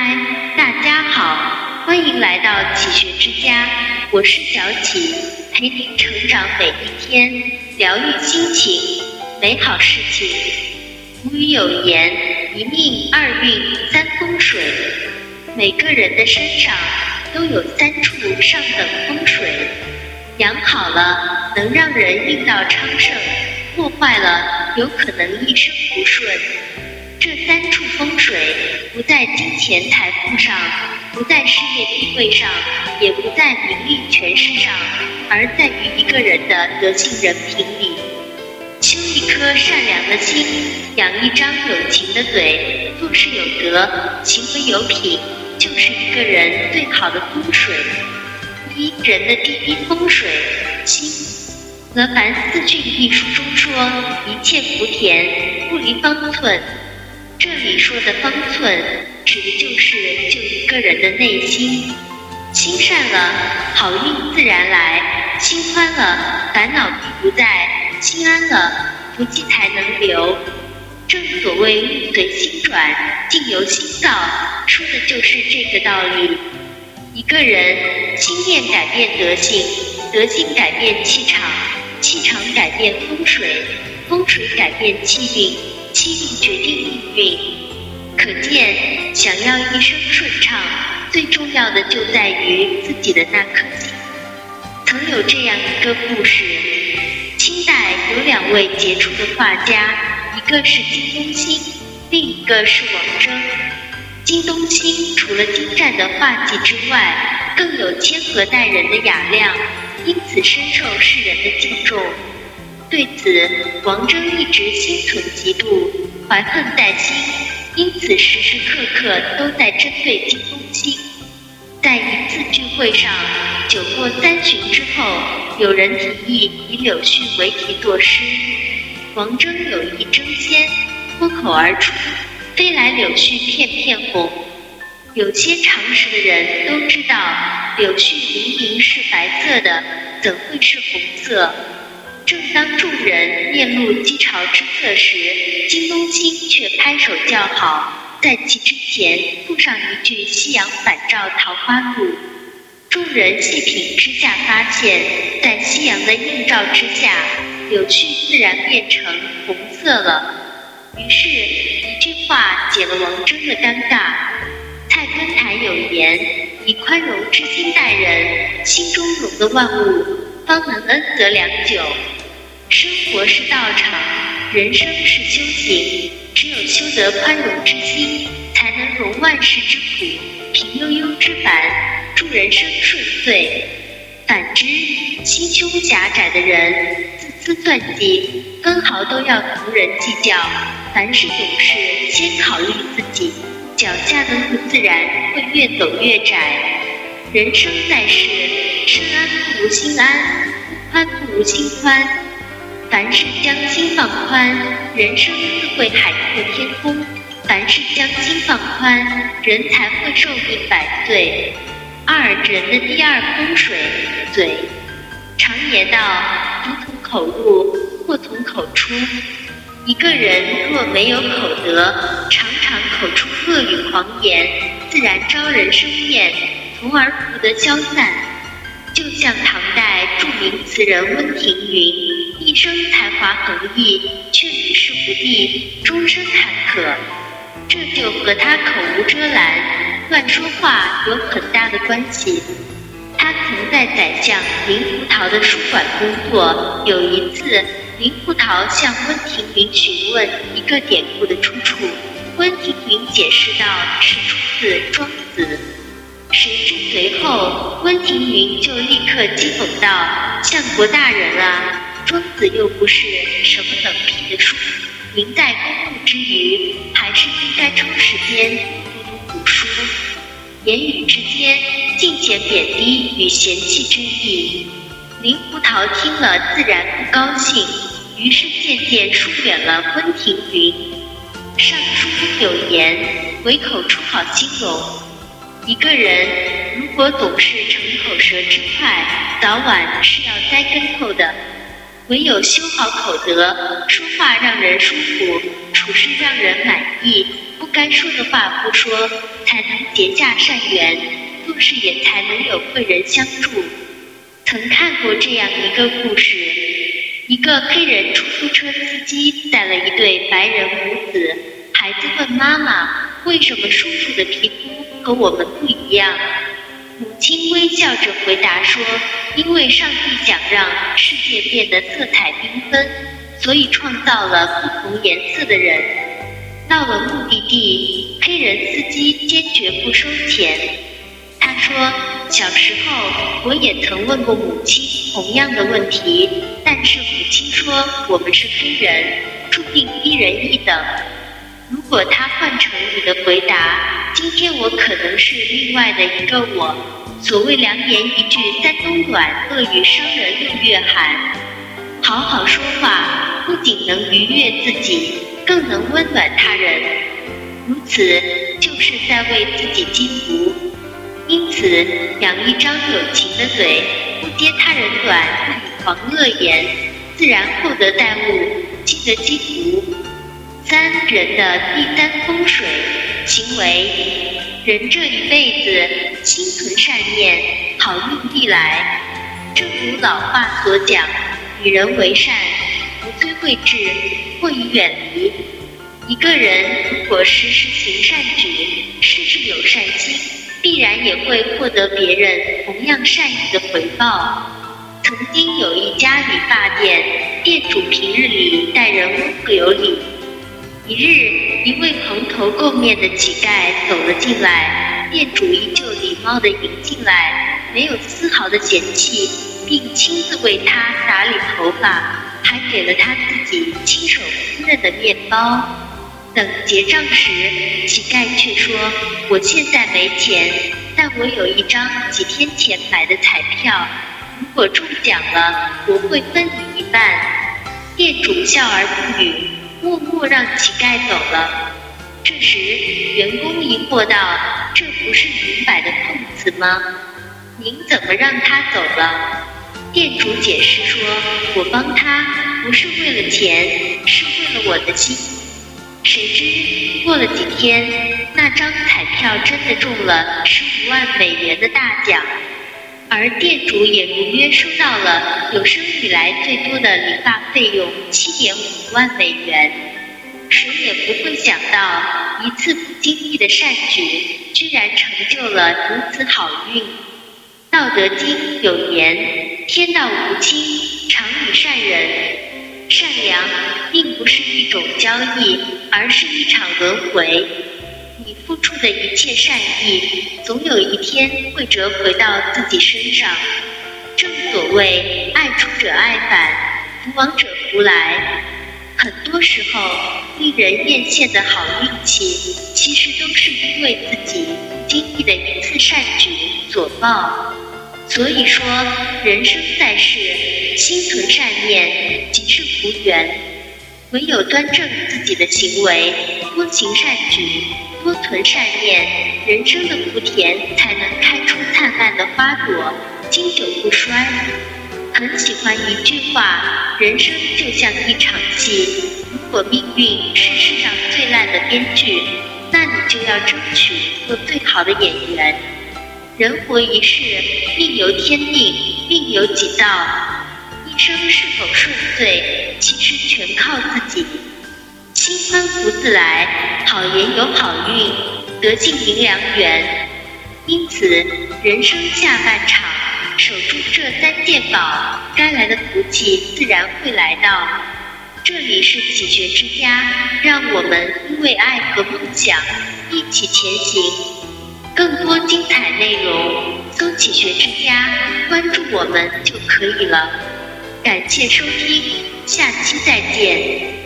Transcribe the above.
嗨，大家好，欢迎来到启学之家，我是小启，陪您成长每一天，疗愈心情，美好事情。古语有言：一命二运三风水，每个人的身上都有三处上等风水，养好了能让人运道昌盛，破坏了有可能一生不顺。这三处风水不在金钱财富上，不在事业地位上，也不在名利权势上，而在于一个人的德性人品里。修一颗善良的心，养一张有情的嘴，做事有德，行为有品，就是一个人最好的风水。一人的第一风水心。《何凡四训》一书中说：“一切福田，不离方寸。”这里说的方寸，指的就是就一个人的内心。心善了，好运自然来；心宽了，烦恼必不在；心安了，福气才能留。正所谓物随心转，境由心造，说的就是这个道理。一个人心念改变德性，德性改变气场，气场改变风水，风水改变气运。气运决定命运，可见想要一生顺畅，最重要的就在于自己的那颗心。曾有这样一个故事：清代有两位杰出的画家，一个是金东兴，另一个是王征。金东兴除了精湛的画技之外，更有谦和待人的雅量，因此深受世人的敬重。对此，王征一直心存嫉妒，怀恨在心，因此时时刻刻都在针对金东兴。在一次聚会上，酒过三巡之后，有人提议以柳絮为题作诗，王征有意争先，脱口而出：“飞来柳絮片片红。”有些常识的人都知道，柳絮明明是白色的，怎会是红色？正当众人面露讥嘲之色时，金东兴却拍手叫好，在其之前附上一句“夕阳返照桃花路”。众人细品之下，发现，在夕阳的映照之下，柳絮自然变成红色了。于是，一句话解了王征的尴尬。菜根谭有言：“以宽容之心待人，心中容的万物，方能恩泽良久。”生活是道场，人生是修行。只有修得宽容之心，才能容万事之苦、平悠悠之烦，助人生顺遂。反之，心胸狭窄的人，自私算计，分毫都要同人计较，凡事总是先考虑自己，脚下的路自然会越走越窄。人生在世，身安不如心安，宽不如心宽。凡事将心放宽，人生自会海阔天空；凡事将心放宽，人才会寿命百岁。二人的第二风水，嘴。常言道：福从口入，祸从口出。一个人若没有口德，常常口出恶语狂言，自然招人生厌，从而不得消散。就像唐代著名词人温庭筠。生才华横溢，却屡试不第，终身坎坷。这就和他口无遮拦、乱说话有很大的关系。他曾在宰相林福陶的书馆工作。有一次，林福陶向温庭筠询问一个典故的出处，温庭筠解释道是出自《庄子》。谁知随后，温庭筠就立刻讥讽道：“相国大人啊！”庄子又不是什么冷僻的书，您在公务之余，还是应该抽时间读读古书。言语之间尽显贬低与嫌弃之意。林福桃听了自然不高兴，于是渐渐疏远了温庭筠。尚书有言：“唯口出好心容。”一个人如果总是逞口舌之快，早晚是要栽跟头的。唯有修好口德，说话让人舒服，处事让人满意，不该说的话不说，才能结下善缘，做事也才能有贵人相助。曾看过这样一个故事：一个黑人出租车司机带了一对白人母子，孩子问妈妈：“为什么叔叔的皮肤和我们不一样？”母亲微笑着回答说：“因为上帝想让世界变得色彩缤纷，所以创造了不同颜色的人。”到了目的地，黑人司机坚决不收钱。他说：“小时候我也曾问过母亲同样的问题，但是母亲说我们是黑人，注定低人一等。如果他换成你的回答。”今天我可能是另外的一个我。所谓良言一句三冬暖，恶语伤人六月寒。好好说话，不仅能愉悦自己，更能温暖他人。如此，就是在为自己积福。因此，养一张有情的嘴，不揭他人短，不以狂恶言，自然厚德载物，积得积福。三人的第三风水行为，人这一辈子心存善念，好运必来。正如老话所讲，与人为善，不最贵至，或已远离。一个人如果时时行善举，事事有善心，必然也会获得别人同样善意的回报。曾经有一家理发店，店主平日里待人温和有礼。一日，一位蓬头垢面的乞丐走了进来，店主依旧礼貌地迎进来，没有丝毫的嫌弃，并亲自为他打理头发，还给了他自己亲手烹饪的面包。等结账时，乞丐却说：“我现在没钱，但我有一张几天前买的彩票，如果中奖了，我会分你一半。”店主笑而不语。默默让乞丐走了。这时，员工疑惑道：“这不是明摆的碰瓷吗？您怎么让他走了？”店主解释说：“我帮他不是为了钱，是为了我的心。”谁知过了几天，那张彩票真的中了十五万美元的大奖。而店主也如约收到了有生以来最多的理发费用七点五万美元。谁也不会想到，一次不经意的善举，居然成就了如此好运。道德经有言：“天道无亲，常与善人。”善良并不是一种交易，而是一场轮回。你付出的一切善意，总有一天会折回到自己身上。正所谓，爱出者爱返，福往者福来。很多时候，令人艳羡的好运气，其实都是因为自己经历的一次善举所报。所以说，人生在世，心存善念即是福缘。唯有端正自己的行为，多行善举，多存善念，人生的福田才能开出灿烂的花朵，经久不衰。很喜欢一句话：人生就像一场戏，如果命运是世上最烂的编剧，那你就要争取做最好的演员。人活一世，命由天定，命由己造。一生是否顺遂，其实全靠自己。心宽福自来，好言有好运，德性迎良缘。因此，人生下半场，守住这三件宝，该来的福气自然会来到。这里是启学之家，让我们因为爱和梦想一起前行。更多精彩内容，搜“启学之家”，关注我们就可以了。感谢收听，下期再见。